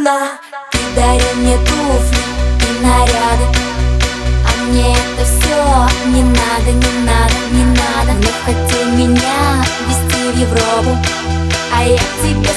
она Ты дарил мне туфли и наряды. А мне это все не надо, не надо, не надо. Но хотел меня вести в Европу А я тебя